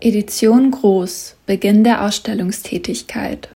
Edition Groß Beginn der Ausstellungstätigkeit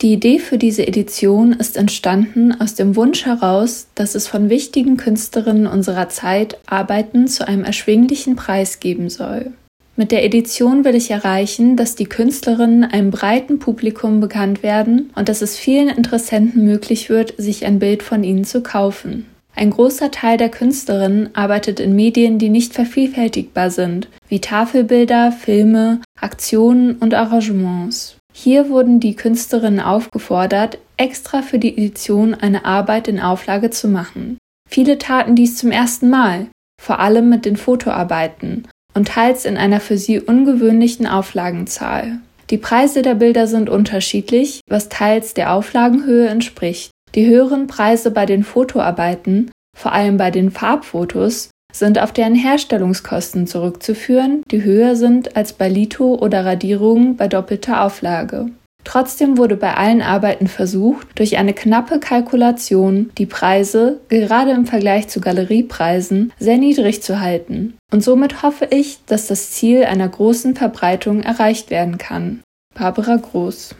Die Idee für diese Edition ist entstanden aus dem Wunsch heraus, dass es von wichtigen Künstlerinnen unserer Zeit Arbeiten zu einem erschwinglichen Preis geben soll. Mit der Edition will ich erreichen, dass die Künstlerinnen einem breiten Publikum bekannt werden und dass es vielen Interessenten möglich wird, sich ein Bild von ihnen zu kaufen. Ein großer Teil der Künstlerinnen arbeitet in Medien, die nicht vervielfältigbar sind, wie Tafelbilder, Filme, Aktionen und Arrangements. Hier wurden die Künstlerinnen aufgefordert, extra für die Edition eine Arbeit in Auflage zu machen. Viele taten dies zum ersten Mal, vor allem mit den Fotoarbeiten und teils in einer für sie ungewöhnlichen Auflagenzahl. Die Preise der Bilder sind unterschiedlich, was teils der Auflagenhöhe entspricht. Die höheren Preise bei den Fotoarbeiten, vor allem bei den Farbfotos, sind auf deren Herstellungskosten zurückzuführen, die höher sind als bei Litho oder Radierungen bei doppelter Auflage. Trotzdem wurde bei allen Arbeiten versucht, durch eine knappe Kalkulation die Preise, gerade im Vergleich zu Galeriepreisen, sehr niedrig zu halten. Und somit hoffe ich, dass das Ziel einer großen Verbreitung erreicht werden kann. Barbara Groß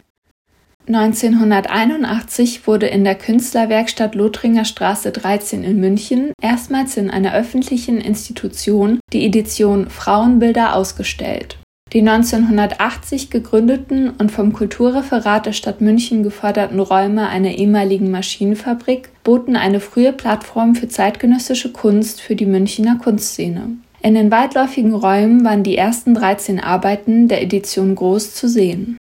1981 wurde in der Künstlerwerkstatt Lothringer Straße 13 in München erstmals in einer öffentlichen Institution die Edition Frauenbilder ausgestellt. Die 1980 gegründeten und vom Kulturreferat der Stadt München geförderten Räume einer ehemaligen Maschinenfabrik boten eine frühe Plattform für zeitgenössische Kunst für die Münchner Kunstszene. In den weitläufigen Räumen waren die ersten 13 Arbeiten der Edition Groß zu sehen.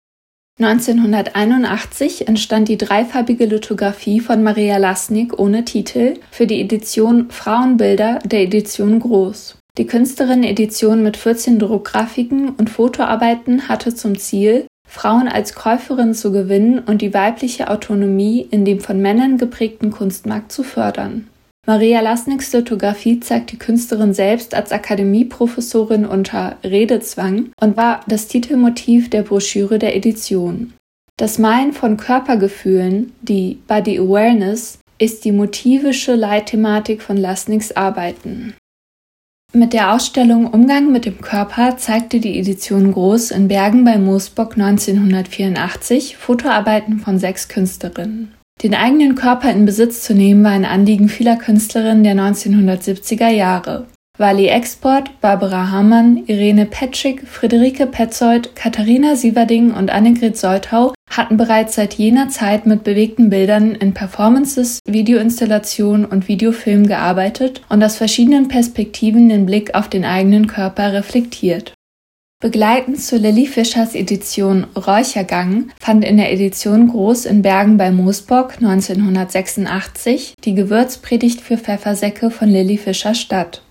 1981 entstand die dreifarbige Lithografie von Maria Lasnik ohne Titel für die Edition Frauenbilder der Edition Groß. Die Künstlerin-Edition mit 14 Druckgrafiken und Fotoarbeiten hatte zum Ziel, Frauen als Käuferinnen zu gewinnen und die weibliche Autonomie in dem von Männern geprägten Kunstmarkt zu fördern Maria Lasniks Lithografie zeigt die Künstlerin selbst als Akademieprofessorin unter Redezwang und war das Titelmotiv der Broschüre der Edition. Das Malen von Körpergefühlen, die Body Awareness, ist die motivische Leitthematik von Lasniks Arbeiten. Mit der Ausstellung Umgang mit dem Körper zeigte die Edition Groß in Bergen bei Moosbock 1984 Fotoarbeiten von sechs Künstlerinnen. Den eigenen Körper in Besitz zu nehmen war ein Anliegen vieler Künstlerinnen der 1970er Jahre. Wally Export, Barbara Hamann, Irene Petschig, Friederike Petzold, Katharina Sieverding und Annegret Soltau hatten bereits seit jener Zeit mit bewegten Bildern in Performances, Videoinstallationen und Videofilmen gearbeitet und aus verschiedenen Perspektiven den Blick auf den eigenen Körper reflektiert. Begleitend zu Lilly Fischers Edition Räuchergang fand in der Edition Groß in Bergen bei Moosbock 1986 die Gewürzpredigt für Pfeffersäcke von Lilly Fischer statt.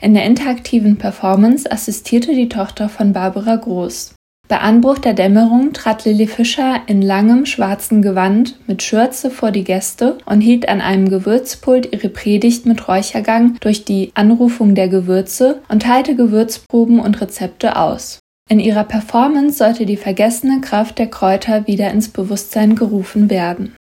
In der interaktiven Performance assistierte die Tochter von Barbara Groß. Bei Anbruch der Dämmerung trat Lilly Fischer in langem schwarzen Gewand mit Schürze vor die Gäste und hielt an einem Gewürzpult ihre Predigt mit Räuchergang durch die Anrufung der Gewürze und teilte Gewürzproben und Rezepte aus. In ihrer Performance sollte die vergessene Kraft der Kräuter wieder ins Bewusstsein gerufen werden